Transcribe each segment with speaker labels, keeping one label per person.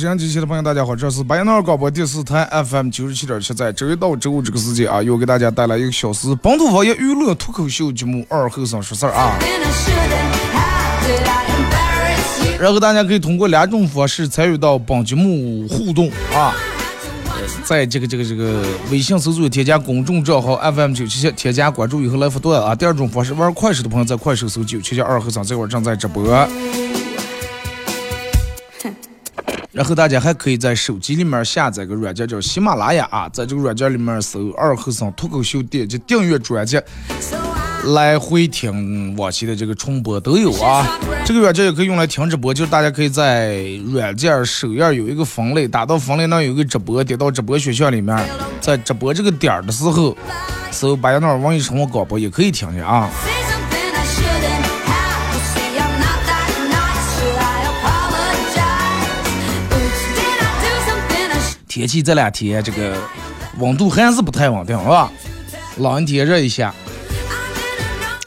Speaker 1: About.
Speaker 2: 好了，沈阳机器的朋友，大家好，这是白杨淖广播电视台 FM 九十七点七，在周一到周五这个时间啊，又给大家带来一个小时本土方言娱乐脱口秀节目《二后生说事儿》啊。然后大家可以通过两种方式参与到本节目互动啊，在这个这个这个微信搜索添加公众账号 FM 九七七，添加关注以后来互动啊。第二种方式，玩快手的朋友在快手搜九七七二和尚，这会儿正在直播。然后大家还可以在手机里面下载个软件叫喜马拉雅啊，在这个软件里面搜“二和尚脱口秀”，点击订阅专辑。来回听往期的这个重播都有啊。这个软件也可以用来听直播，就是大家可以在软件首页有一个分类，打到分类那有一个直播，点到直播选项里面，在直播这个点儿的时候，搜白杨那网易生活广播也可以听见啊。天气这两天这个温度还是不太稳定，是吧？冷一天热一下，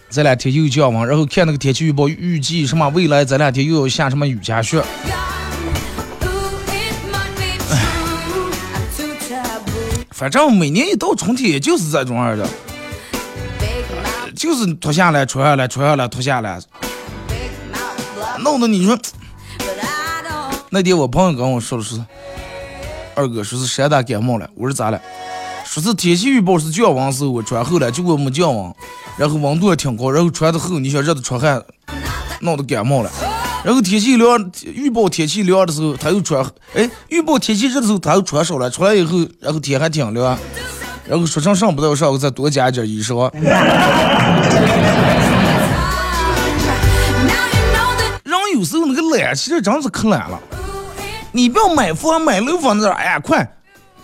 Speaker 2: 这两天又降温，然后看那个天气预报，预计什么未来这两天又要下什么雨夹雪。反正每年一到春天，也就是这种样的，就是脱下来穿下来，穿下来脱下来，弄得你说那天我朋友跟我说的是，二哥说是山大感冒了，我说咋了？说是天气预报是降温时候我穿厚了，结果没降温，然后温度也挺高，然后穿的厚，你想热的出汗，闹得感冒了。然后天气凉，预报天气凉的时候他又穿，哎，预报天气热的时候他又穿少了，出来以后，然后天还挺凉，然后说上上不到上，我再多加一件衣裳。人有时候那个懒，其实真是可懒了。你不要买房买楼房那，哎呀快，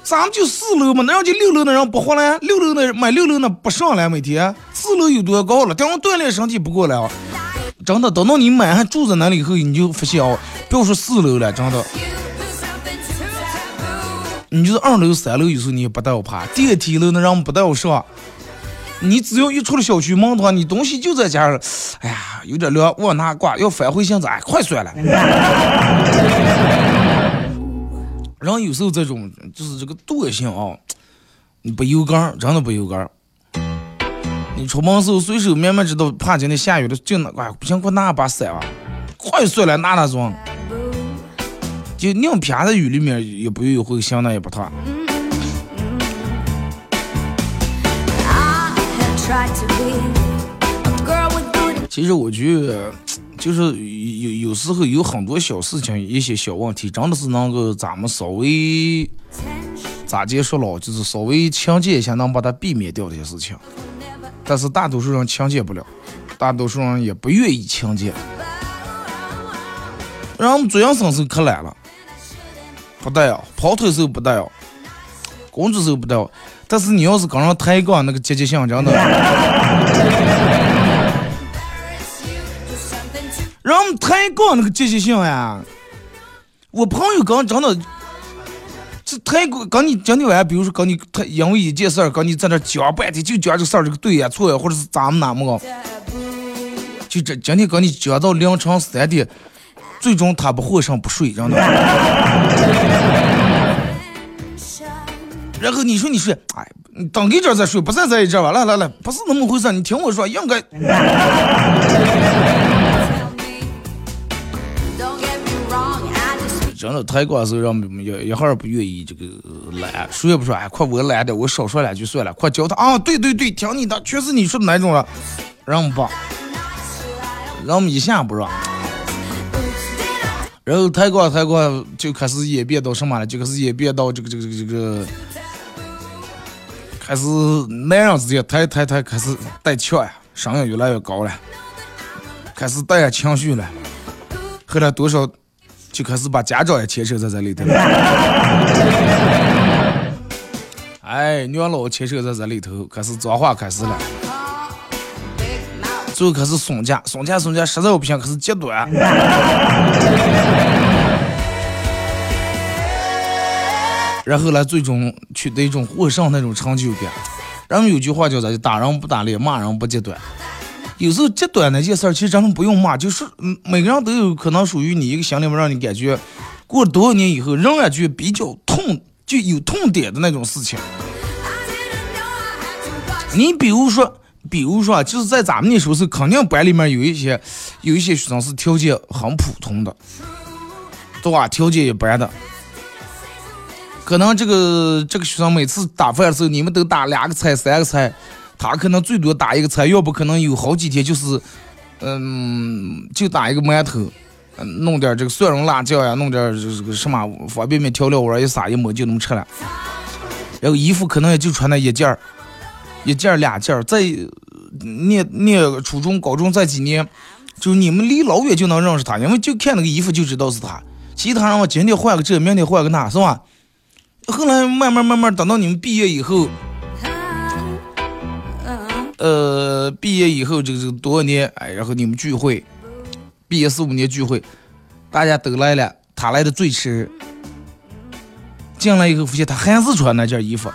Speaker 2: 咱们就四楼嘛，那人家六楼那人不活了，六楼那买六楼那不上来每天，四楼有多高了？等我锻炼身体不过来啊！真的，等到你买还住在那里以后，你就发现哦，不要说四楼了，真的，你就是二楼、三楼，有时候你也不带我爬，电梯楼那人不带我上。你只要一出了小区门的话，你东西就在家，哎呀，有点凉，往哪挂？要返回现在，哎，快算了。人有时候这种就是这个惰性啊，你不油杆儿，真的不油杆儿。你出门时候随手慢慢知道，怕今天下雨了，就那哎不行，给我拿把伞啊，快算了，拿那种，就宁撇在雨里面也不有会想那也不烫。其实我觉得，就是有有时候有很多小事情，一些小问题，真的是能够咱们稍微咋接说了，就是稍微强奸一下，能把它避免掉这些事情。但是大多数人强奸不了，大多数人也不愿意强奸。让我们做养生时候可懒了，不带哦，跑腿时候不带哦，工作时候不带哦。但是你要是跟人抬杠，那个积极性真的。让我们抬杠那个积极性呀，我朋友刚真的，这抬杠跟你讲的完，比如说跟你他因为一件事儿，跟你在那讲半天，就讲这事儿这个对呀错呀，或者是咋么哪么个，就这今天跟你讲到凌晨三点，最终他不获胜不睡，真的。然后你说你睡，哎，等一阵再睡，不再在一阵吧？来来来，不是那么回事，你听我说，应该。真的抬杠的时候，让一一会儿不愿意这个来，谁也不说，哎，快我来点，我少说两句算了，快教他啊，对对对，听你的，全是你说的那种了，让我们吧，让我们一下不让，然后抬杠抬杠就开始演变到什么了？就开始演变到这个这个这个这个，开始男人之间抬抬抬，开始带呛呀，声音越来越高了，开始带下情绪了，后来多少就开始把家长也牵扯在这里头。哎，娘老牵扯在这里头，开始脏话开始了，最后开始松架，松架松架，实在不行，开始截断。然后呢，最终取得一种获胜那种成就感。人们有句话叫啥？就打人不打脸，骂人不揭短。有时候极端那件事儿，其实咱们不用骂，就是，每个人都有可能属于你一个心里面让你感觉，过了多少年以后，仍然觉得比较痛，就有痛点的那种事情。你比如说，比如说，就是在咱们那时候是肯定班里面有一些有一些学生是条件很普通的，对吧？条件一般的，可能这个这个学生每次打饭的时候，你们都打两个菜、三个菜，他可能最多打一个菜，要不可能有好几天就是，嗯，就打一个馒头，嗯弄点这个蒜蓉辣酱呀，弄点这个什么方便面调料碗一撒一抹就能吃了。然后衣服可能也就穿那一件儿，一件儿俩件儿，在念念初中、高中这几年，就你们离老远就能认识他，因为就看那个衣服就知道是他。其他人我今天换个这，明天换个那，是吧？后来慢慢慢慢等到你们毕业以后，呃，毕业以后这个这个多少年，哎，然后你们聚会，毕业四五年聚会，大家都来了，他来的最迟，进来以后发现他还是穿那件衣服，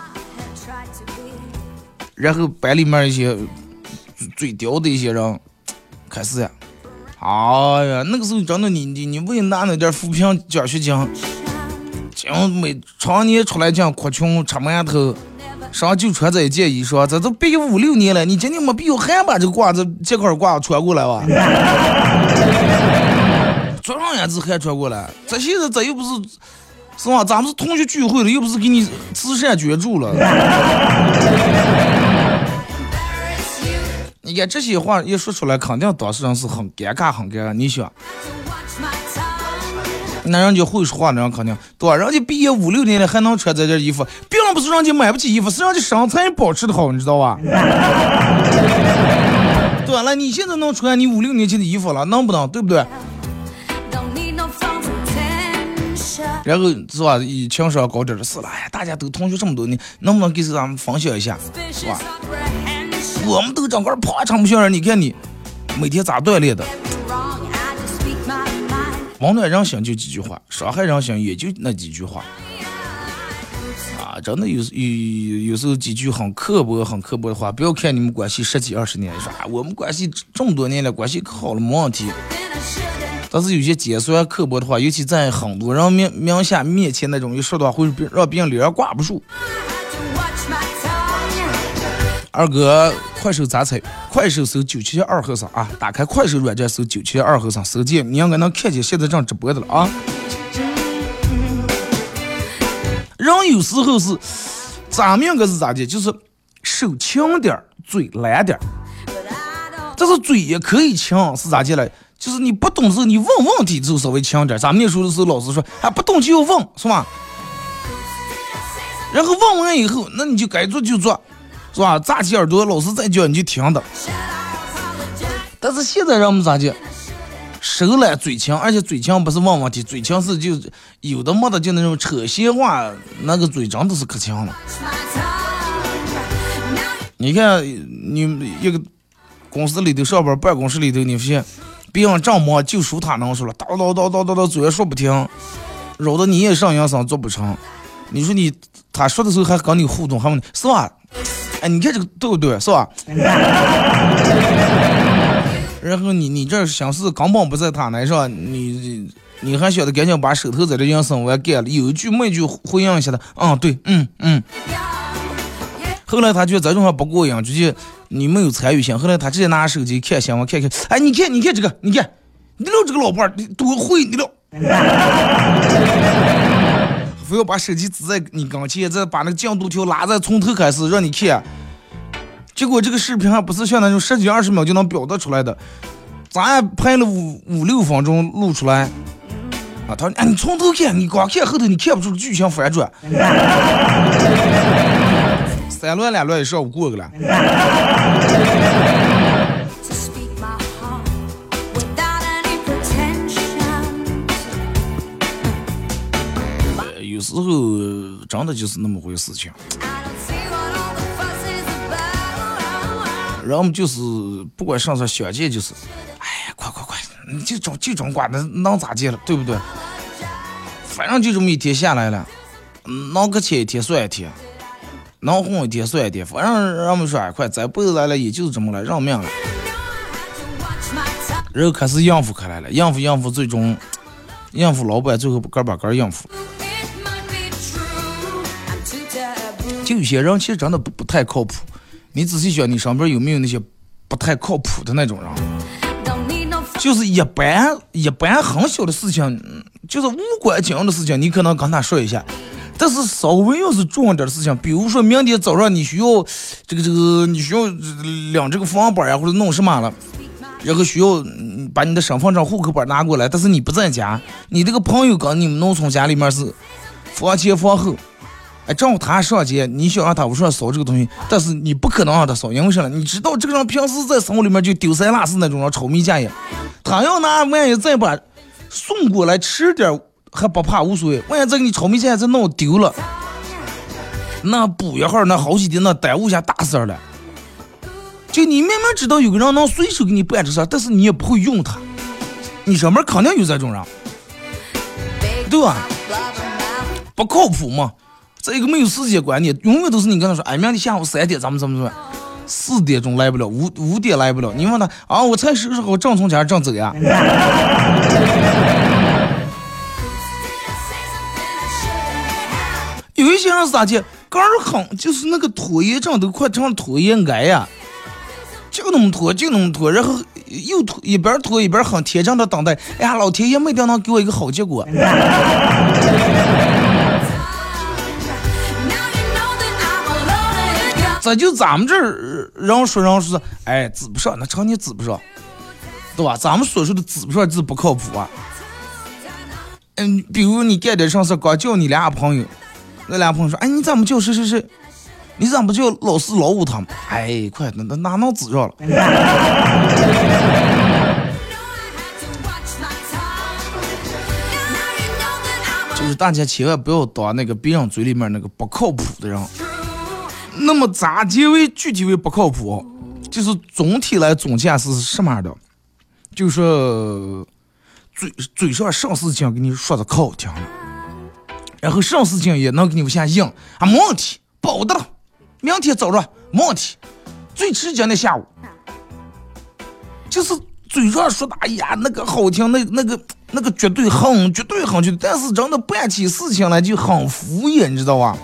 Speaker 2: 然后班里面一些最屌的一些人开始，哎呀，那个时候真的你你你为拿那点扶贫奖学金，讲每常年出来讲哭穷吃馒头。上就穿这一件衣裳，这都毕业五六年了，你今年没必要还把这褂子这块褂穿过来吧？昨上也是还穿过来，这现在这又不是，是吧？咱们是同学聚会了，又不是给你慈善捐助了。你看这些话一说出来，肯定当事人是很尴尬，很尴尬。你想，那人家会说话的人肯定对吧？人家毕业五六年了还能穿这件衣服，并不是人家买不起衣服，是人家身材保持的好，你知道吧？对了？你现在能穿你五六年前的衣服了，能不能？对不对？然后是吧？以情商高点的是了，哎呀，大家都同学这么多年，能不能给咱们分享一下，是吧？我们都长个儿胖成不像人，你看你每天咋锻炼的？温暖人心就几句话，伤害人心也就那几句话。啊，真的有时有有时候几句很刻薄、很刻薄的话，不要看你们关系十几二十年，说啊我们关系这么多年了，关系可好了，没问题。但是有些尖酸刻薄的话，尤其在很多人面面下面前那种一说的话，会让让别人脸上挂不住。二哥，快手咋踩？快手搜九七二和尚啊！打开快手软件搜九七二和尚，搜见你应该能看见现在正直播的了啊！人有时候是咱们应该是咋的？就是手轻点儿，嘴懒点儿。但是嘴也可以轻，是咋的了？就是你不懂事，你问问题就稍微轻点儿。咱们那时候的时候，老师说，啊，不懂就要问，是吧？然后问完以后，那你就该做就做。是吧？扎起耳朵，老师再叫你就听的。但是现在人们咋的？手懒嘴强，而且嘴强不是问问题，嘴强是就有的没的就那种扯闲话，那个嘴真的是可强了。你看，你一个公司里头上班，办公室里头，你发现别人正忙，就属他能说了，叨叨叨叨叨叨，嘴也说不停，扰得你也上营生做不成。你说你他说的时候还跟你互动，还问你是吧？哎，你看这个对不对？是吧？然后你你这想是根本不在他那上，你你还晓得赶紧把手头在这营生完干了，有一句没一句回应一下的，嗯，对，嗯嗯。后来他觉得这种话不过瘾，直接你没有参与性。后来他直接拿手机看新闻，看看，哎，你看你看这个，你看你老这个老伴儿，多会，你瞅。非要把手机支在你跟前，再把那个进度条拉在从头开始让你看。结果这个视频还不是像那种十几二十秒就能表达出来的，咱也拍了五五六分钟录出来。啊，他说：“哎，你从头看，你光看后头，你看不出剧情反转。”三轮两轮一上午过去了。候真的就是那么回事情。
Speaker 1: I don't see what all the fuss is about.
Speaker 2: 人们就是不管上啥相见就是，哎呀，快快快，你这种这种瓜能能咋接了，对不对？反正就这么一天下来了，能搁前一天算一天，能混一天算一天，反正人们说哎，快这辈子来了也就是这么了，认命了，然后开始应付开来了，应付应付，最终应付老板，最后个把个应付。就有些人其实真的不不太靠谱，你仔细想，你身边有没有那些不太靠谱的那种人？就是一般一般很小的事情，就是无关紧要的事情，你可能跟他说一下。但是稍微要是重要点的事情，比如说明天早上你需要这个这个，你需要领这个房本呀，或者弄什么了，然后需要把你的身份证、户口本拿过来，但是你不在家，你这个朋友跟你们农村家里面是房前房后，哎，正好他上街，你想让他屋上扫这个东西，但是你不可能让他扫，因为啥呢？你知道这个人平时在生活里面就丢三落四那种人，炒米架也，他要拿万一再把送过来吃点还不怕无所谓，万一再给你炒米架再弄丢了，那补一会儿那好几天那耽误下大事了。就你明明知道有个人能随手给你办这事，但是你也不会用他，你身边肯定有这种人，对吧？不靠谱嘛。再一个没有时间观念，永远都是你跟他说，哎，明天下午三点咱们怎么怎么？四点钟来不了，五五点来不了。你问他啊，我才收拾好正从家正走呀。有一些人是咋的，个儿很就是那个拖延症都快成了拖延癌呀，就那么拖，就那么拖，然后又拖一边拖一边很天真的等待，哎呀，老天爷没定能给我一个好结果。这就咱们这儿人说人说，哎，指不上，那成天指不上，对吧？咱们所说的指不上就是不靠谱啊。嗯，比如你干点啥事，刚叫你俩朋友，那俩朋友说，哎，你怎么叫谁谁谁？你怎么不叫老四老五他们？哎，快，那那哪能指上了？就是大家千万不要当那个别人嘴里面那个不靠谱的人。那么咋结为具体为不靠谱？就是总体来总结是什么样的？就是嘴嘴上上事情给你说的可好听了，然后上事情也能给你往下应啊，没问题，保的了，明天早上没问题，最迟今天下午。就是嘴上说的，哎呀，那个好听，那那个那个绝对很绝对很绝对，但是真的办起事情来就很敷衍，你知道吧？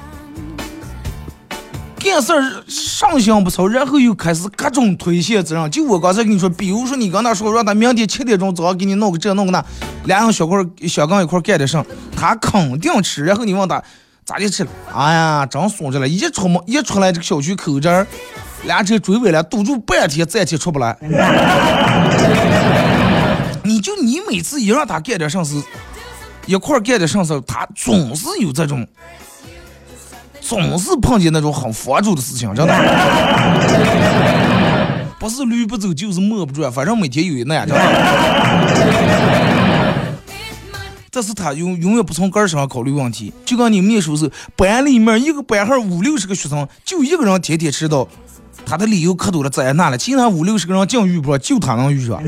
Speaker 2: 干事儿上心不操，然后又开始各种推卸责任。就我刚才跟你说，比如说你跟他说让他明天七点钟早上给你弄个这弄个那，两个小块小刚一块干点上，他肯定吃。然后你问他咋的吃了？哎呀，真松着了，一出门一出来这个小区口这儿，俩车追尾了，堵住半天，再天出不来。你就你每次一让他干点啥事，一块干点啥事，他总是有这种，总是碰见那种很佛主的事情，真的。不是驴不走就是磨不转，反正每天有一那样，真的。但是他永永远不从根儿上考虑问题，就跟你们念书时候，班里面一个班号五六十个学生，就一个人天天迟到，他的理由可多了，这那了，其他五六十个人净遇不上，就他能遇上。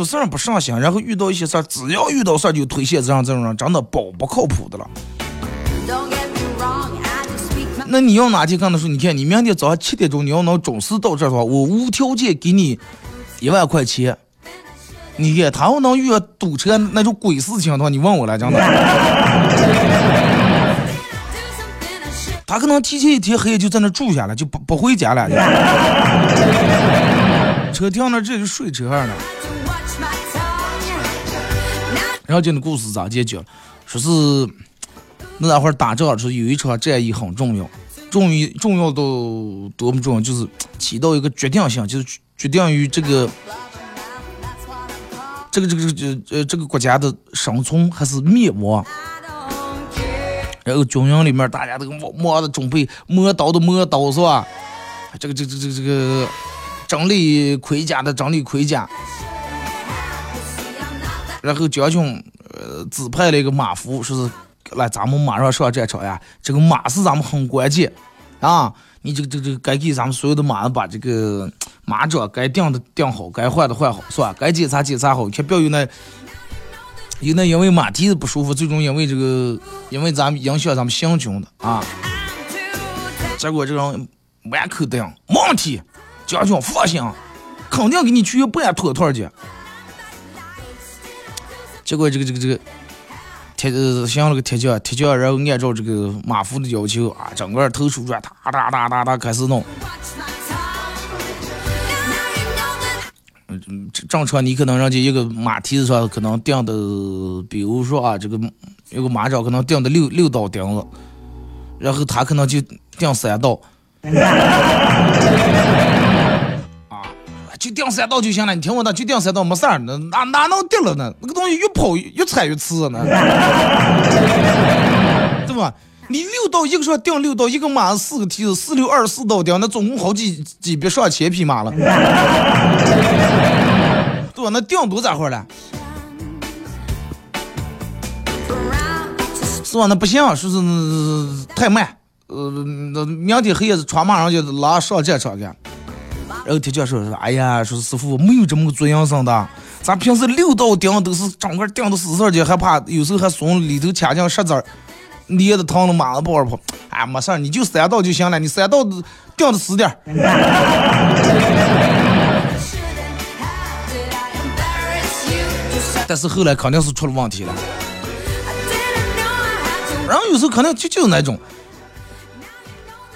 Speaker 2: 做事儿不上心，然后遇到一些事儿，只要遇到事儿就推卸责任，这种人真的保不靠谱的了。
Speaker 1: Wrong,
Speaker 2: 那你要哪天跟他说，你看你明天早上七点钟你要能准时到这儿的话，我无条件给你一万块钱。你看他要能遇到堵车那种鬼事情的话，你问我来真的 他可能提前一天黑夜就在那住下了，就不不回家了。车停那儿这就睡车上了。然后这故事咋解决了？说是那那会儿打仗时有一场战役很重要，重于重要到多么重要，就是起到一个决定性，就是决定于这个这个这个这个呃这个国家的生存还是灭亡。然后军营里面大家都忙忙的准备磨刀的磨刀是吧？这个这个这个这个整理盔甲的整理盔甲。然后将军呃指派了一个马夫，说是来咱们马上上战场呀。这个马是咱们很关键啊！你这个这个这个该给咱们所有的马把这个马掌该定的定好，该换的换好，是吧？该检查检查好，可不要有那有那因为马蹄子不舒服，最终因为这个因为咱们影响咱们行军的啊。结果这个人满口答应，没问题，将军放心，肯定给你去办妥妥的。结果这个这个这个铁呃想了个铁匠，铁匠然后按照这个马夫的要求啊，整个头梳转，哒哒哒哒哒开始弄。嗯，正正常你可能人家一个马蹄子上可能钉的，比如说啊，这个有个马掌可能钉的六六道钉子，然后他可能就钉三道。就钉三道就行了，你听我的，就定三道没事儿，那哪哪能钉了呢？那个东西越跑越踩越刺呢，对吧？你六道一个说定六道，一个马四个蹄子，四六二十四道钉，那总共好几几百上千匹马了，对吧？那定多咋会儿了？是吧？那不行，说是太慢。呃，那明天黑夜穿马上就拉上战场去。然后铁匠说说，哎呀，说师傅没有这么个做营生的，咱平时六道钉都是整个钉的死死的，还怕有时候还松里头卡进石子儿，捏的疼的马上跑着跑。哎，没事儿，你就三道就行了，你三道钉的死点儿。但是后来肯定是出了问题了。然后有时候可能就就是那种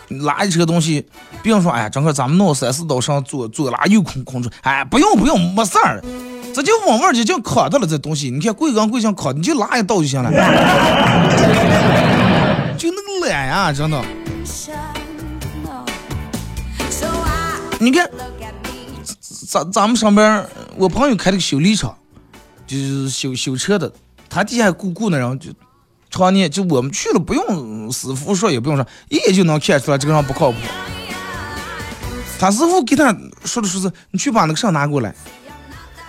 Speaker 2: 拉一车东西，别人说哎呀，整个咱们弄三四刀上左左拉又空空出，哎不用不用没事儿，这就往往就就扛到了这东西，你看贵跟贵像扛，你就拉一刀就行了，就那个懒呀，真的。你看，咱咱们上边，我朋友开了个修理厂，就是修修车的，他底下雇雇那人就。常年就我们去了，不用师傅说，也不用说，一眼就能看出来这个人不靠谱。他师傅给他说的说是，你去把那个啥拿过来，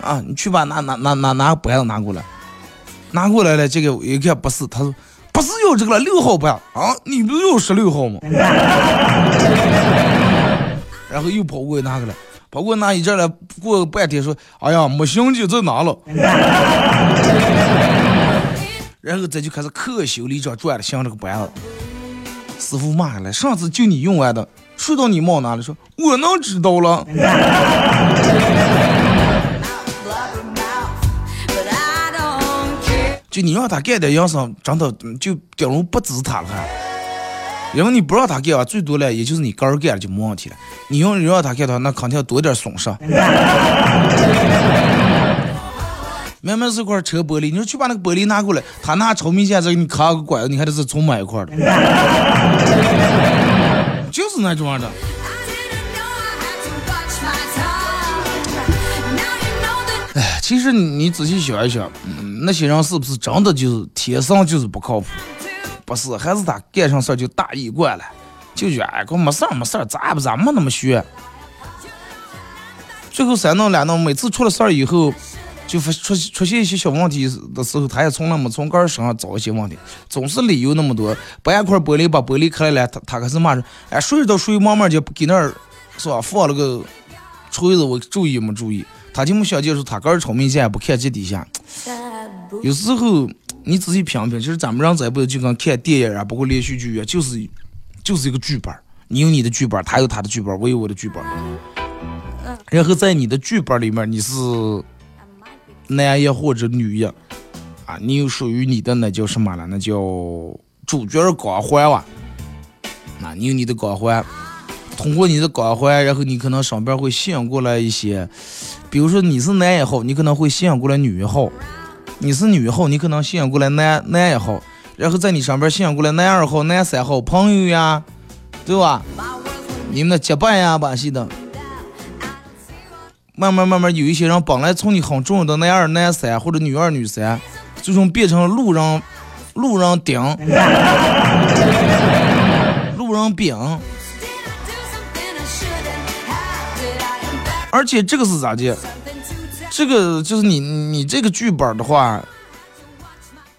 Speaker 2: 啊，你去把拿拿拿拿拿个板子拿过来，拿过来了，这个一看不是，他说不是有这个了，六号板啊，你不是有十六号吗？然后又跑过去拿过来，跑过去拿一阵了，过半天说，哎呀，没行李再拿了。然后再就开始可修理这转了，像这个班子。师傅骂下来，上次就你用完的，说到你冒哪里说，我能知道了。就你让他干点营生，真的就顶容不止他了还。因为你不让他干啊，最多了也就是你个人干了就没问题了。你用让他干的话，那肯定要多点损失。明明是块车玻璃，你说去把那个玻璃拿过来，他拿炒米线再给你卡个管子，你还得是重买一块的，就是那种的。哎，其实你仔细想一想，嗯，那些人是不是真的就是天生就是不靠谱？不是，还是他干上事儿就大意惯了，就觉得哎，哥没事儿没事儿，咱不咱没那么学。最后三弄两弄，每次出了事儿以后。就发出出现一些小问题的时候，他也从来没从个人身上找一些问题，总是理由那么多。把一块玻璃把玻璃开了，他他开始骂说：“哎，谁知道谁慢慢就不给那儿，是吧？放了个锤子，我注意没注意？他就没想就是他个人聪明也不看这底下。有时候你仔细品品，其实咱们人这辈子就跟看电影啊，包括连续剧啊，就是就是一个剧本。你有你的剧本，他有他的剧本，我有我的剧本。然后在你的剧本里面，你是。男一或者女一，啊，你有属于你的那叫什么了？那叫主角光环哇。那你有你的光环，通过你的光环，然后你可能上边会吸引过来一些，比如说你是男一号，你可能会吸引过来女一号，你是女一号，你可能吸引过来男男一号，然后在你上边吸引过来男二号、男三号朋友呀，对吧？你们的结伴呀，把戏的。慢慢慢慢，有一些人本来从你很重要的男二、男三或者女二、女三，最终变成路人、路人顶、路人丙。而且这个是咋的？这个就是你你这个剧本的话，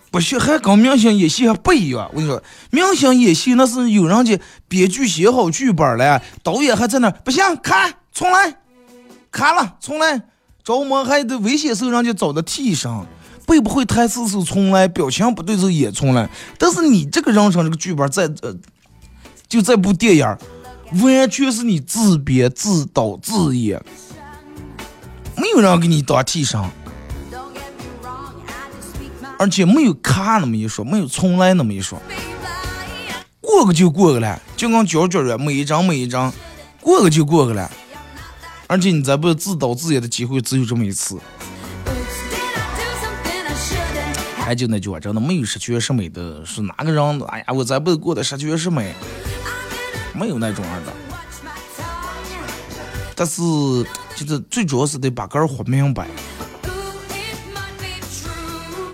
Speaker 2: 不学还跟明星演戏还不一样。我跟你说，明星演戏那是有人家编剧写好剧本了，导演还在那不行，看重来，砍了重来，着魔还得危险时候让人家找的替身，背不会台词是重来，表情不对时候也重来。但是你这个人生这个剧本在呃，就这部电影完全是你自编自导自演。没有人给你当替身，而且没有卡那么一说，没有重来那么一说，过个就过个了，就跟胶卷儿每一张每一张，过个就过个了。而且你再不自导自演的机会只有这么一次。还就那句话，真的没有十全十美的，是哪个人？哎呀，我再不过得十全十美，没有那种样的。但是。就是最主要是得把个儿活明白，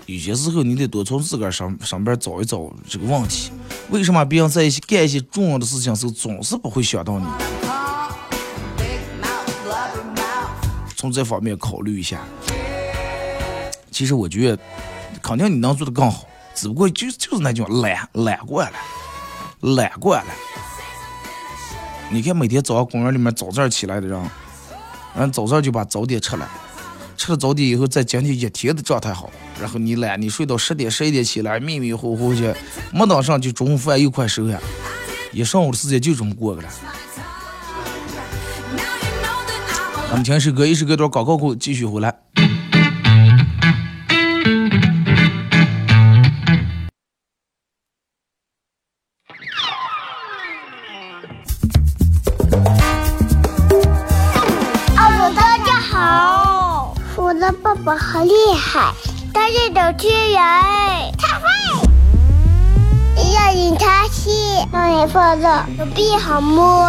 Speaker 2: 有些时候你得多从自个儿上上边找一找这个问题，为什么别人在一起干一些重要的事情时候总是不会想到你？从这方面考虑一下。其实我觉得，肯定你能做的更好，只不过就就是那句懒懒惯了，懒惯了。你看每天早上公园里面早早起来的人。然后早上就把早点吃了，吃了早点以后，在今天一天的状态好。然后你懒，你睡到十点十一点起来，迷迷糊糊去，没等上就中午饭又快收了，一上午的时间就这么过去了。咱们听首歌，一首歌段广告后继续回来。
Speaker 3: 爸爸好厉害，他是主持人，他会。要引他去，让你放的手臂好摸。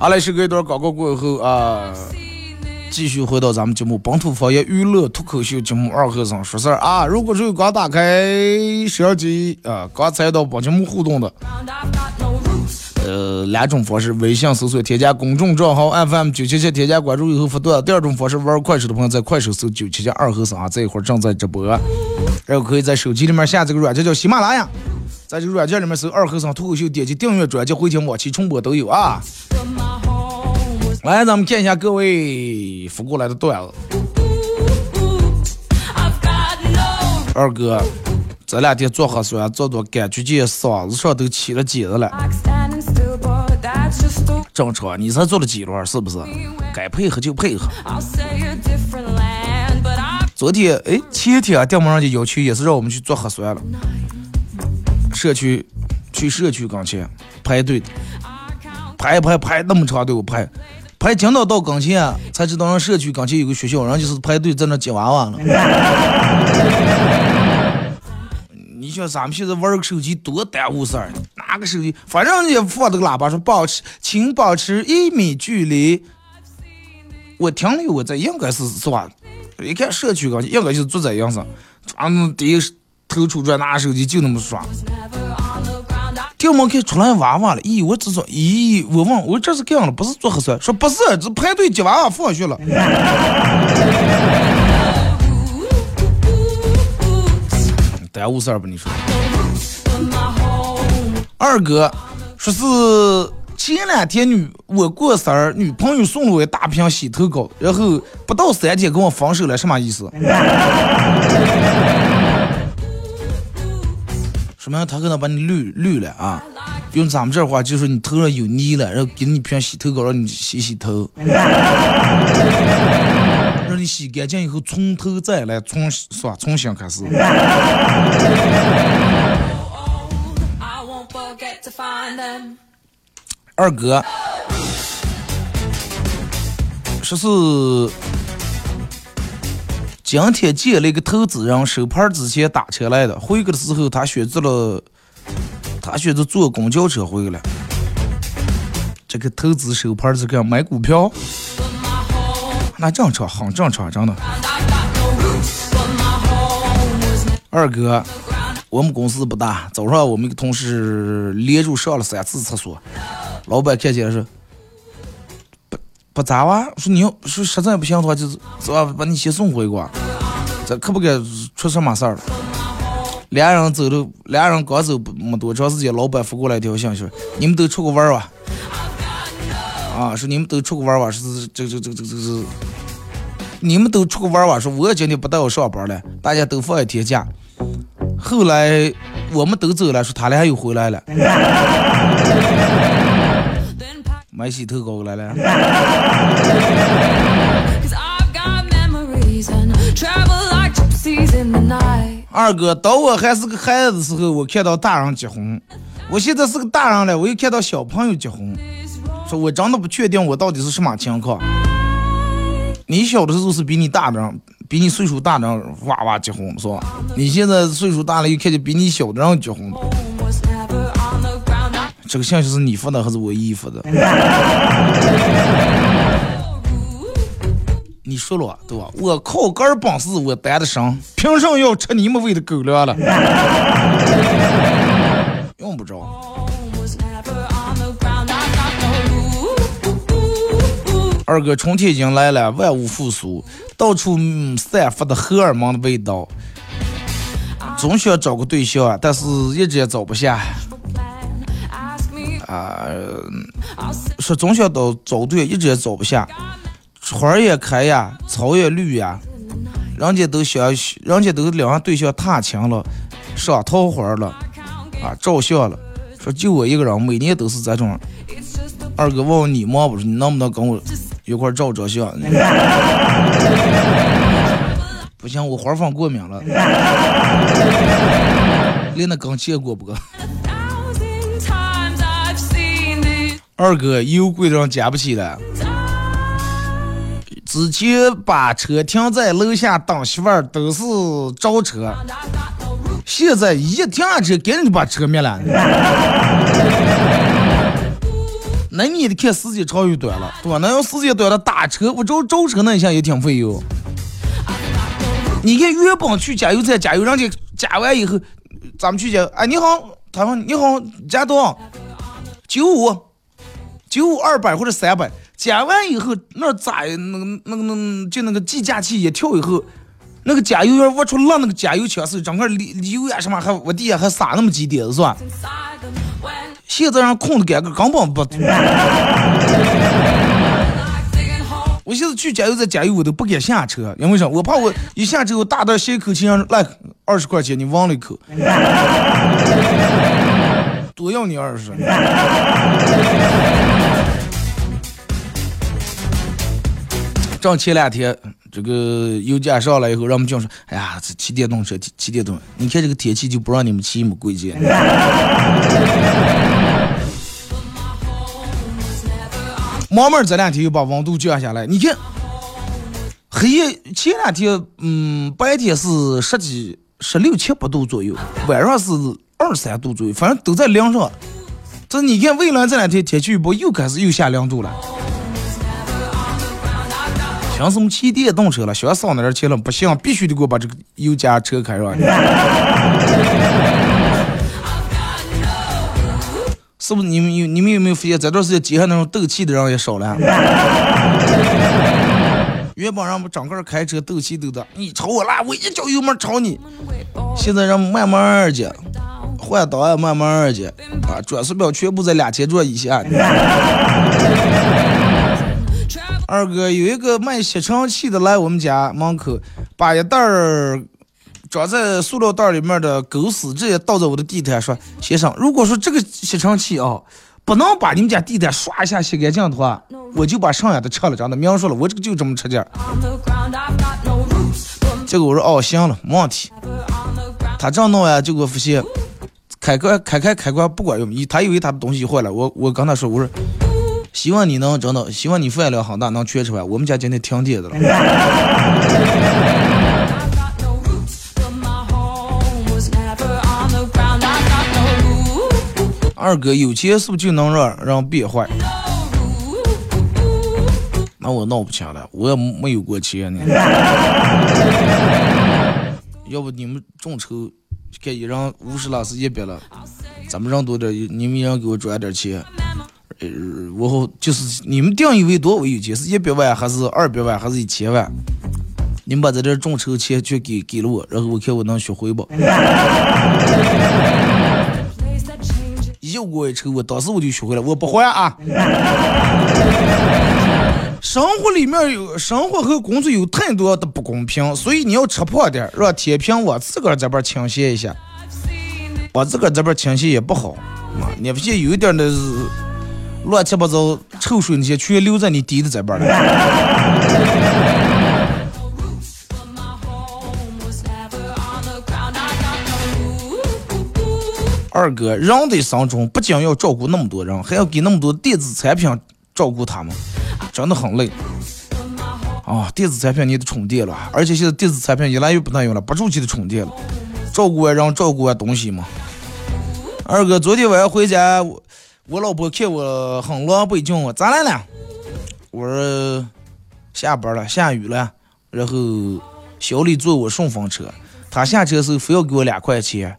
Speaker 3: 好嘞，是隔一段广告过后啊，继续回到咱们节目《本土方言娱乐脱口秀》节目二和尚说事儿啊。如果说刚打开摄像机啊，刚才到帮节目互动的。呃，两种方式：微信搜索添加公众账号 FM 九七七，添加关注以后发段；第二种方式，玩快手的朋友在快手搜九七七二和尚啊，这一会儿正在直播，然后可以在手机里面下这个软件叫喜马拉雅，在这个软件里面搜二和尚脱口秀，点击订阅专辑，回听往期重播都有啊。来，咱们看一下各位扶过来的段子。二哥，这两天做核酸做多，感觉这嗓子上都起了茧子了。正常，你才做了几轮，是不是？该配合就配合。昨天，哎，前天啊电门上的要求也是让我们去做核酸了。社区去社区跟前排队，排排排那么长队伍排，排讲到到跟前才知道人社区跟前有个学校，人就是排队在那接娃娃了。你像咱们现在玩个手机多耽误事儿，拿个手机，反正也放这个喇叭说保持，请保持一米距离。我听了我这应该是是吧？一看社区刚应该就是住这样子，咱第一头出转拿手机就那么耍。电门看出来娃娃了，咦，我只说，咦，我问，我这是干样了？不是做核酸？说不是，这排队接娃娃放学了。耽误事儿吧？你说。二哥说是
Speaker 2: 前两天女我过生日，女朋友送了我一大瓶洗头膏，然后不到三天跟我分手了，什么意思？说明他可能把你绿绿了啊。用咱们这话就是你头上有泥了，然后给你一瓶洗头膏让你洗洗头，让你洗干净以后从头再来，从是吧？重新开始。二哥，十四今天见了一个投资人，收盘之前打车来的，回去的时候他选择了，他选择坐公交车回来。这个投资收盘是个买股票，那正常，很正常，真的。二哥，我们公司不大，早上我们一个同事连着上了三次厕所，老板看见了说，不咋哇，说你要说实在不行的话，就是吧，把你先送回过，这可不该出什么事儿。俩人走了，俩人刚走没多长时间，老板发过来一条信息，你们都出去玩儿吧。啊，说你们都出去玩儿吧，是这这这这这这，你们都出去玩儿吧，说我今天不带我上班了，大家都放一天假。后来我们都走了，说他俩又回来了，买洗头膏来了。二哥，当我还是个孩子的时候，我看到大人结婚；我现在是个大人了，我又看到小朋友结婚。说我真的不确定我到底是什么情况。你小的时候是比你大的人，比你岁数大的人哇哇结婚是吧？你现在岁数大了，又看见比你小的人结婚，这个信息是你发的还是我姨发的？你说了对吧？我靠个儿本事我担得上，凭什么要吃你们喂的狗粮了？用不着。二哥，春天已经来了，万物复苏，到处嗯散发的荷尔蒙的味道。总想找个对象，但是一直也找不下。啊、说总想找找对，一直也找不下。花儿也开呀，草也绿呀，人家都想，人家都两个对象踏青了，赏桃花了，啊，照相了。说就我一个人，每年都是这种。二哥问问你忙不？说你能不能跟我一块照照相？不行，我花粉过敏了，连那根见过不够。二哥油贵的让加不起了。之前把车停在楼下等媳妇儿都是招车，现在一停下车，赶紧就把车灭了。那你得看时间长与短了，对吧？那要时间短了，打车我招招车那一下也挺费油。你看原本去加油站加油，人家加完以后，咱们去加，哎你好，他说你好，加多少？九五，九五二百或者三百，加完以后那咋那个那个那个就那个计价器一跳以后，那个加油员我出浪那个加油枪是整个里油呀什么还我地下还撒那么几点子是吧？现在让空的感觉根本不。我现在去加油站加油我都不敢下车，因为啥？我怕我一下车我大袋吸一口气，让来二十块钱你忘了一口，多要你二十。正前两天，这个油价上来以后，让我们讲说，哎呀，这骑电动车，骑骑电动车，你看这个天气就不让你们骑，么贵贱。慢慢这两天又把温度降下来，你看，黑夜前两天，嗯，白天是十几、十六七八度左右，晚上是二三度左右，反正都在零上。这你看，未来这两天天气预报又开始又下零度了。凭什么骑电动车了？想上哪儿去了？不行，必须得给我把这个油加车开上去。是不是你们有你们有没有发现，这段时间街上那种斗气的人也少了？原本让我们整个开车斗气斗的，你超我啦，我一脚油门超你。现在让慢慢的，换挡也慢慢儿去啊，转速表全部在两千转以下。二哥有一个卖吸尘器的来我们家门口，把一袋儿装在塑料袋里面的狗屎直接倒在我的地毯，说：“先生，如果说这个吸尘器啊，不能把你们家地毯刷一下洗干净的话，我就把剩下的吃了。”真的明说了，我这个就这么吃劲儿。结果我说哦行了，没问题。他这样弄呀，结果发现开关开开开关不管用，他以为他的东西坏了。我我跟他说，我说希望你能真的，希望你饭量很大，能全吃完。我们家今天停电的了。二哥有钱是不是就能让让变坏？那我闹不清了，我也没有过钱呢。要不你们众筹，看一人五十了是一百了，咱们人多点，你们一人给我转点钱。呃，我后就是你们定义为多为有钱，是一百万还是二百万还是一千万？你们把在这众筹钱全给给了我，然后我看我能学会不 给我一抽，我当时我就学会了，我不还啊。生活里面有生活和工作有太多的不公平，所以你要吃破点，让天平往自个儿这边倾斜一下，往自个儿这边倾斜也不好啊。你发现有一点的是乱七八糟臭水那些全留在你弟的这边了。二哥，人的生中不仅要照顾那么多人，还要给那么多电子产品照顾他们，真的很累。啊，电子产品你得充电了，而且现在电子产品越来越不能用了，不住就得充电了。照顾完人，照顾完东西嘛。二哥，昨天晚上回家，我老婆看我很狼狈，叫我咋来了？我说下班了，下雨了。然后小李坐我顺风车，他下车时候非要给我两块钱。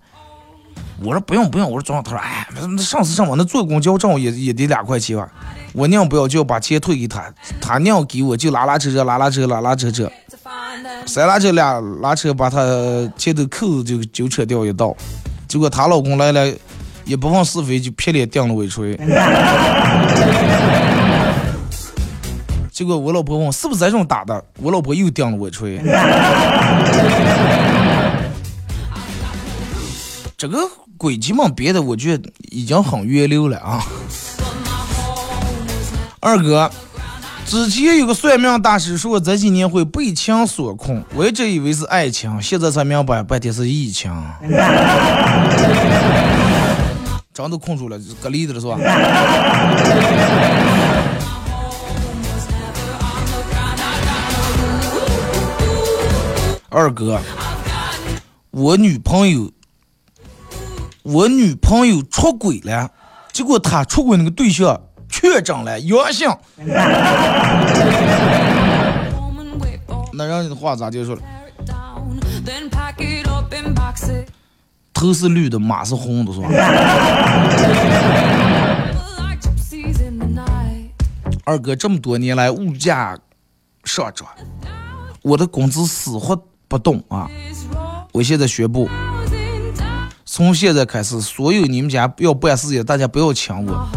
Speaker 2: 我说不用不用，我说装。他说哎，那上次上网那坐公交正好也也得两块钱吧。我娘不要就要把钱退给他，他娘给我就拉拉扯扯拉拉扯拉拉扯扯
Speaker 1: ，To find them.
Speaker 2: 三拉扯俩拉扯把他前头扣子就就扯掉一道，结果她老公来了，也不问是非就劈脸定了我一锤。结果我老婆问是不是这种打的，我老婆又定了我一锤。这个轨迹嘛，别的我觉得已经很约溜了啊。二哥，之前有个算命大师说这几年会被情所困，我一直以为是爱情，现在才明白半天是疫情。真都困住了，隔离的了是吧？二哥，我女朋友，我女朋友出轨了，结果她出轨那个对象确诊了阳性 那让你的话咋就说了？头是绿的，马是红的，是吧？二哥这么多年来物价上涨，我的工资死活不动啊！我现在宣布，从现在开始，所有你们家要办事情，大家不要请我，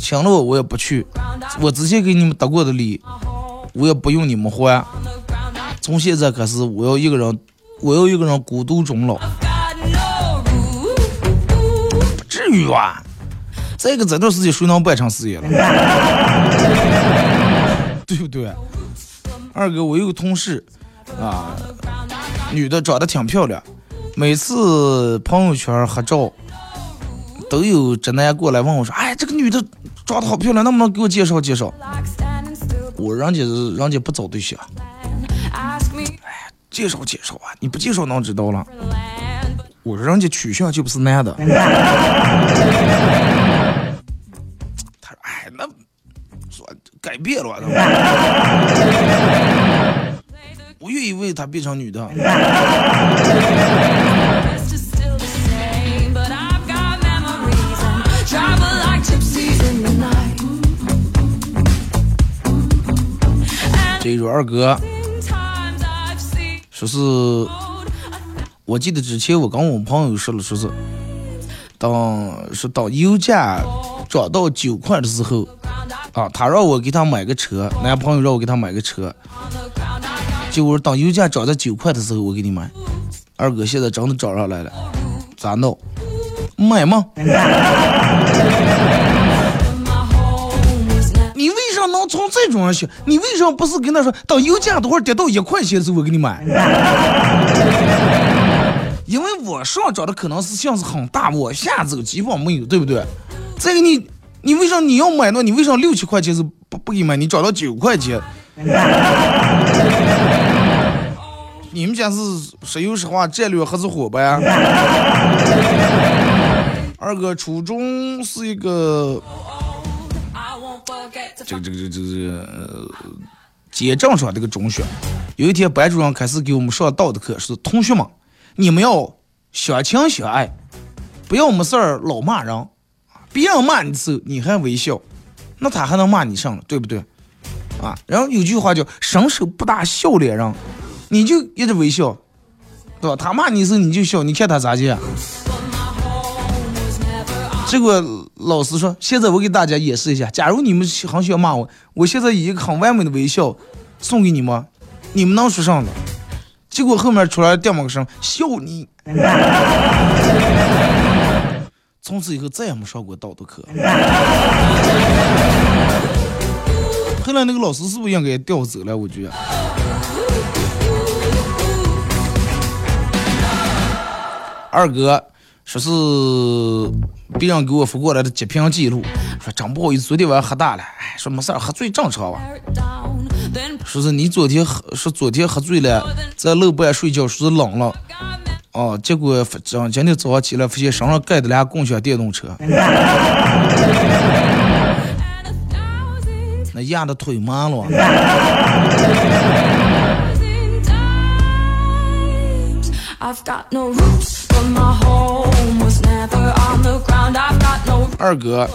Speaker 2: 抢了我我也不去。我之前给你们得过的礼，我也不用你们还。从现在开始，我要一个人，我要一个人孤独终老，于吧？这个这段时间谁能办成事业了？对不对？二哥，我有个同事啊，女的长得挺漂亮，每次朋友圈合照，都有直男过来问我说：“哎，这个女的长得好漂亮，能不能给我介绍介绍
Speaker 1: Like standing still.？”
Speaker 2: 我人家人家不找对象
Speaker 1: me
Speaker 2: 介绍介绍啊，你不介绍能知道了？我说人家取向就不是男的。他说：“哎，那说改变了。”我愿意为他变成女的。这一说二哥说是，我记得之前我跟我朋友说了，说是当说当油价涨到九块的时候，啊，他让我给他买个车，男朋友让我给他买个车，结果当油价涨到九块的时候，我给你买。二哥现在真的涨上来了，咋弄？买吗？你为啥能从这种上学？你为啥不是跟他说，等油价多少跌到一块钱的时候我给你买？因为我上涨的可能是性是很大，我下走基本没有，对不对？再给你，你为啥你要买呢？你为啥六七块钱是不不给买？你涨到九块钱，你们家是石油石化战略合作伙伴呀？二哥初中是一个这个这个这个这个呃简正上这个中学，有一天班主任开始给我们上道德课，说同学们，你们要相亲相爱，不要没事儿老骂人，别人骂你的时候你还微笑，那他还能骂你上了，对不对？啊，然后有句话叫伸手不打笑脸人，你就一直微笑，对吧？他骂你的时候你就笑，你看他咋接？结果老师说：“现在我给大家演示一下，假如你们很喜欢骂我，我现在以一个很完美的微笑送给你们，你们能说上的？”结果后面出来这么个声，笑你。从此以后再也没上过道德课。后来那个老师是不是应该调走了？我觉得。二哥说是别人给我发过来的截屏记录，说真不好意思，昨天晚上喝大了，哎，说没事儿，喝醉正常吧。说是你昨天喝，说昨天喝醉了，在楼板睡觉，说是冷了，哦，结果今天早上起来发现身上盖的俩共享电动车，那压的腿麻了。二哥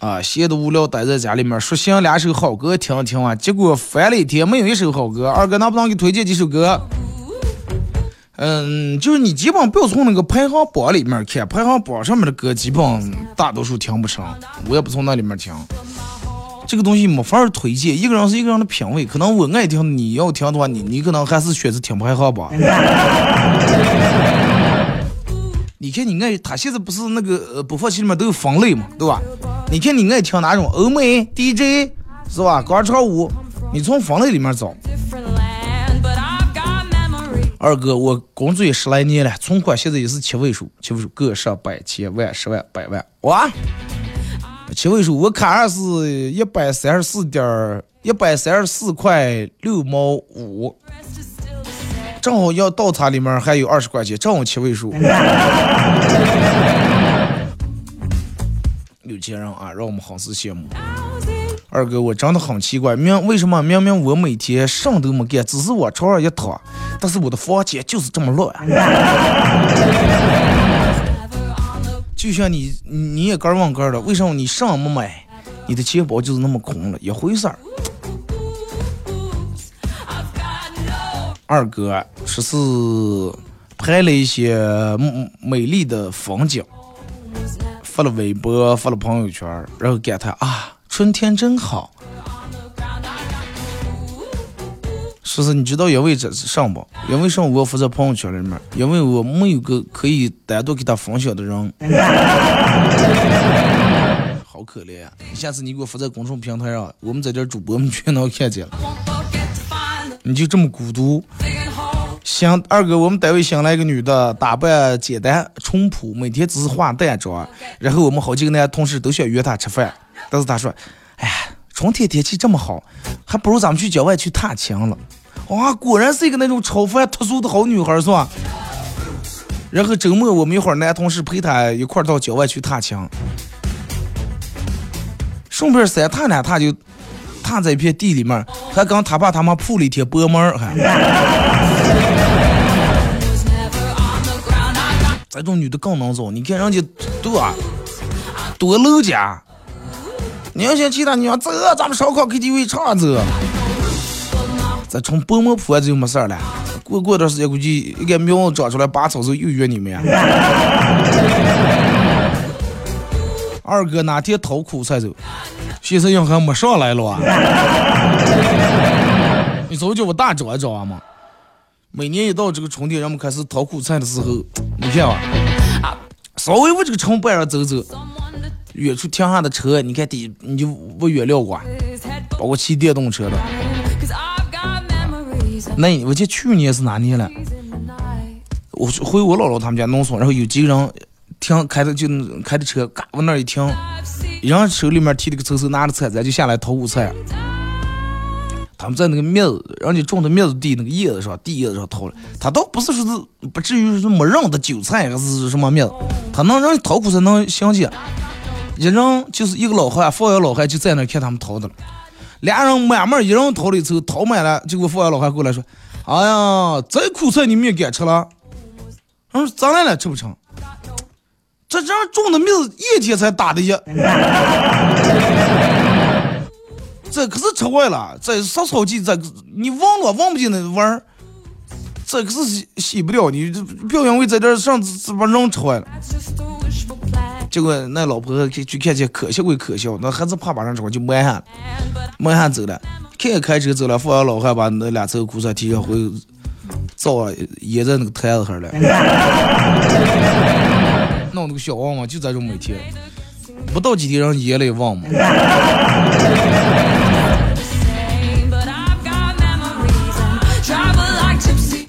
Speaker 2: 啊，闲的无聊待在家里面，说想两首好歌听听啊，结果翻了一天没有一首好歌。二哥能不能给推荐几首歌？嗯，就是你基本不要从那个排行榜里面看，排行榜上面的歌基本大多数听不成，我也不从那里面听。这个东西没法推荐，一个人是一个人的品味，可能我爱听，你要听的话，你你可能还是选择听排行榜。你看你爱他现在不是那个呃播放器里面都有分类嘛，对吧？你看你爱听哪种欧美 DJ 是吧？广场舞，你从分类里面找。二哥，我工作也十来年了，存款现在也是七位数，七位数个上百千万十万百万，哇！七位数，我卡上是一百三十四点一百三十四块六毛五，正好要倒茶里面还有二十块钱，正好七位数。有钱人啊，让我们很是羡慕。二哥，我真的很奇怪，明为什么明明我每天什都没干，只是往床上一躺，但是我的房间就是这么乱。就像你，你也干忘干的，为什么你什么没买，你的钱包就是那么空了？一回事儿。二哥说是拍了一些美丽的风景，发了微博，发了朋友圈，然后感叹啊，春天真好。说是你知道因为这是上不？因为什么我发在朋友圈里面？因为我没有个可以单独给他分享的人。好可怜呀、下次你给我发在公众平台上，我们在这儿主播们全能看见了。你就这么孤独？新二哥，我们单位新来一个女的，打扮简单淳朴，每天只是化淡妆。然后我们好几个男同事都想约她吃饭，但是她说：“哎呀，春天天气这么好，还不如咱们去郊外去踏青了。”哇，果然是一个那种超凡脱俗的好女孩，是吧？然后周末我们一会儿男同事陪她一块儿到郊外去踏青，顺便三踏两踏就踏在一片地里面，还跟他爸他妈铺了一天薄膜儿，还。这种女的更能走，你看人家多啊多搂家。你要想其他女的，走，咱们烧烤 KTV 唱走。咱从薄膜铺子就没事了。过过段时间估计一个苗长出来拔草时候又约你们呀。二哥哪天偷苦菜走？现在硬还没上来了啊！你走叫我大找一找啊嘛！每年一到这个春天，人们开始掏苦菜的时候，你看啊，稍微往这个城板上走走，远处停下的车，你看底你就不远了 qua，包括骑电动车的。那我记得去年是哪年了？我回我姥姥他们家农村，然后有几个人停开的就开的车，嘎往那一停，人手里面提了个抽手拿着菜，咱就下来掏苦菜。他们在那个麦子，人家种的麦子地那个叶子上，地叶子上掏了。他倒不是说是不至于是没人的韭菜还是什么麦子，他能让掏苦菜能相见。一人就是一个老汉，放下老汉就在那看他们掏的了。俩人慢慢一人掏了一抽，掏满了，结果放下老汉过来说：“哎呀，这苦菜你们也敢吃了？”他说：“咋来了？吃不成？这人种的麦子一天才打的叶。”这可是吃坏了，这杀草剂，这你忘了忘不进那味儿，这可是洗洗不掉，你这不要因为在这上这把人吃坏了。结果那老婆去看见，可笑归可笑，那还是怕把人吃坏，就没喊，没喊走了。看开车走了，放下老汉把那两车苦菜提上回，灶啊掖在那个台子上了。弄那个小旺旺就在这每天，不到几天人掖了一旺嘛。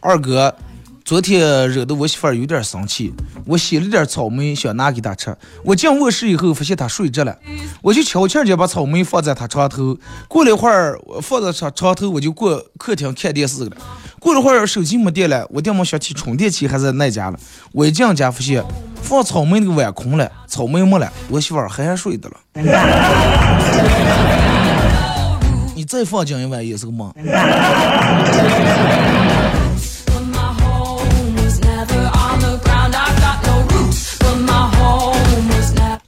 Speaker 2: 二哥，昨天惹得我媳妇儿有点生气，我洗了点草莓想拿给她吃，我进卧室以后发现她睡着了，我就悄悄地把草莓放在她床头。过了一会儿，我放在床床头，我就过客厅看电视了。过了会儿，手机没电了，我电话响起，充电器还在那家了。我一进家发现放草莓那个碗空了，草莓没了，我媳妇儿还睡的了。你再放进一碗也是个梦。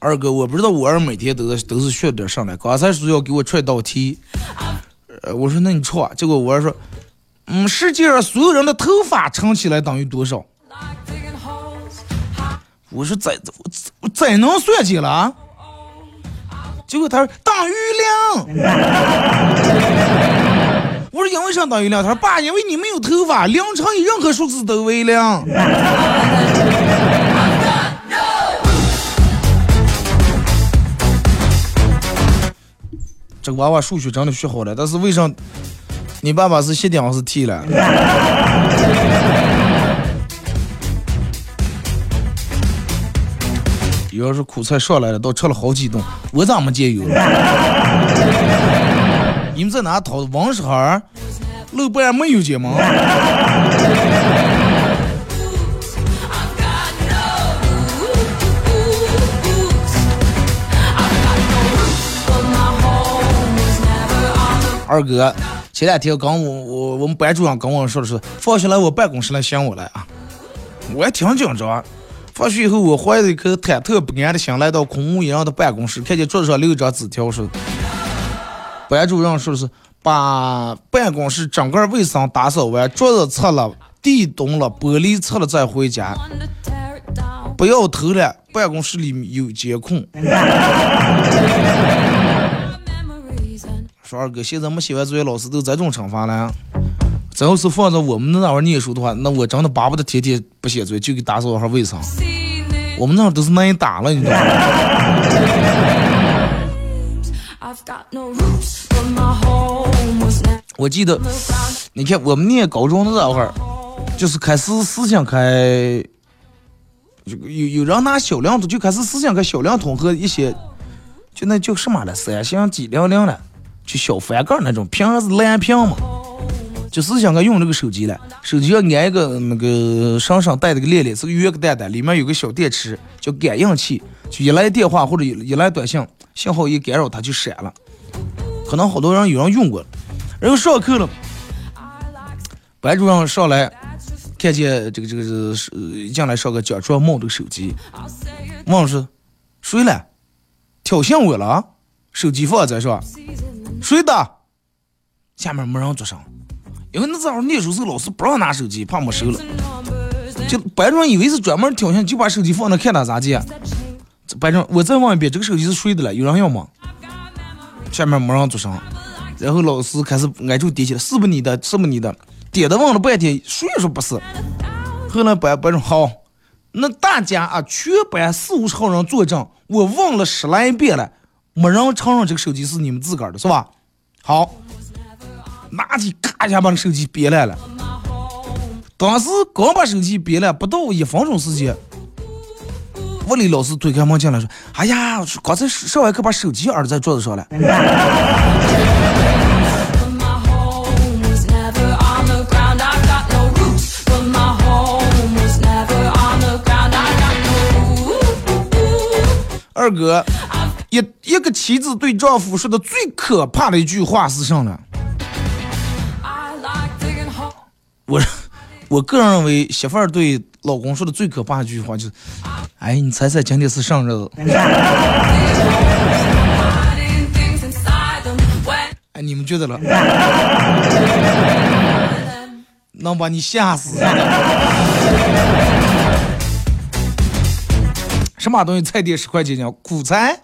Speaker 2: 二哥，我不知道我儿每天都是都是学点上来，刚才说要给我出一道题，呃，我说那你出啊，结果我儿说，嗯，世界上所有人的头发乘起来等于多少？我说怎怎怎能算计了啊？结果他说等于零。我说因为啥等于零？他说爸，因为你没有头发，零乘以任何数字都为零。这个娃娃数学真的学好了，但是为啥你爸爸是西顶还是 T 了？要是苦菜上来了，都吃了好几顿，我咋没见有？你们在哪淘的？王十孩楼板没有见吗？二哥，前两天刚我我我们班主任跟我说的是，放学来我办公室来寻我来啊，我还挺紧张。放学以后，我怀着一颗忐忑不安的心来到空无一人的办公室，看见桌子上留一张纸条，说班主任说的是把办公室整个卫生打扫完，桌子擦了，地动了，玻璃擦了再回家，不要偷懒，办公室里面有监控。说二哥，现在没写完作业，老师都这种惩罚了。真要是放在我们那会儿念书的话，那我真的巴不得天天不写作业，就给打扫一下卫生。我们那会儿都是挨打了，你知道吗？我记得，你看我们念高中的那会儿，就是开始思想开，有有有人拿小灵通，就开始思想开小灵通和一些，就那叫什么了，三星几零零了，就小翻盖那种屏是蓝屏嘛。就是想个用这个手机了，手机要安一个那个身上带那个链链，是个圆个蛋蛋，里面有个小电池，叫感应器，就一来电话或者一来短信，信号一干扰它就闪了。可能好多人有人用过，然后上课了，班主任上来看见这个这个是进来上课，讲桌冒这个手机，问是谁了？挑衅我了？手机放在是吧？谁的？下面没人做声。因为那时候念书时候老师不让拿手机，怕没收了。就班主任以为是专门挑衅，就把手机放那看他咋地。班主任我再问一遍，这个手机是谁的了？有人要吗？下面没人做声，然后老师开始挨住点起来，是不你的？是不你的？点的问了半天，谁也说不是。后来班班主任好，那大家啊，全班四五十号人作证，我问了十来遍了，没人承认这个手机是你们自个儿的，是吧？好，拿起咔一下把那手机别来了。当时刚把手机别了，不到一分钟时间，物理老师推开门进来说：“哎呀，刚才上完课把手机耳在桌子上了。”二哥，一一个妻子对丈夫说的最可怕的一句话是什么呢？我我个人认为，媳妇儿对老公说的最可怕的一句话就是：“哎，你猜猜今天是生日？
Speaker 1: 子
Speaker 2: 哎，你们觉得了？能把你吓死！什么东西菜店十块钱呢？苦菜。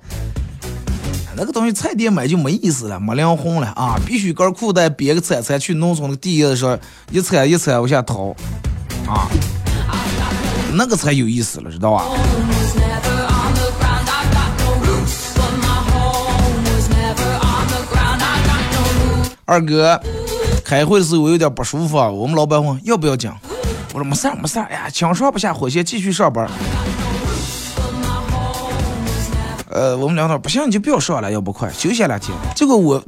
Speaker 2: 那个东西菜店买就没意思了，没灵魂了啊！必须搁裤带别个铲铲去农村的地的时候，一铲一铲往下掏，啊，那个才有意思了，知道吧？二哥，开会的时候我有点不舒服，啊，我们老板问要不要讲，我说没事儿没事儿，哎呀，强上不下火线，继续上班。呃，我们领导不行你就不要上了，要不快休息两天。结果我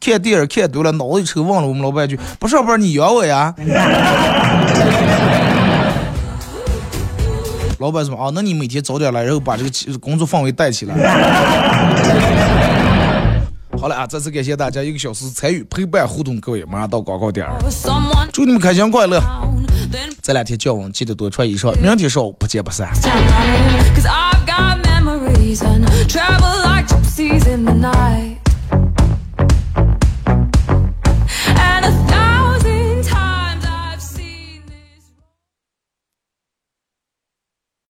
Speaker 2: 看电影看多了，脑子一抽，忘了我们老板一句：不上班你养我呀？老板说：啊，那你每天早点来，然后把这个工作氛围带起来。好了啊，再次感谢大家一个小时参与陪伴互动，各位马上到广告点儿，祝你们开心快乐。这两天降温，记得多穿衣裳，明天上午不见不散。
Speaker 1: season Travel like gypsies in the night.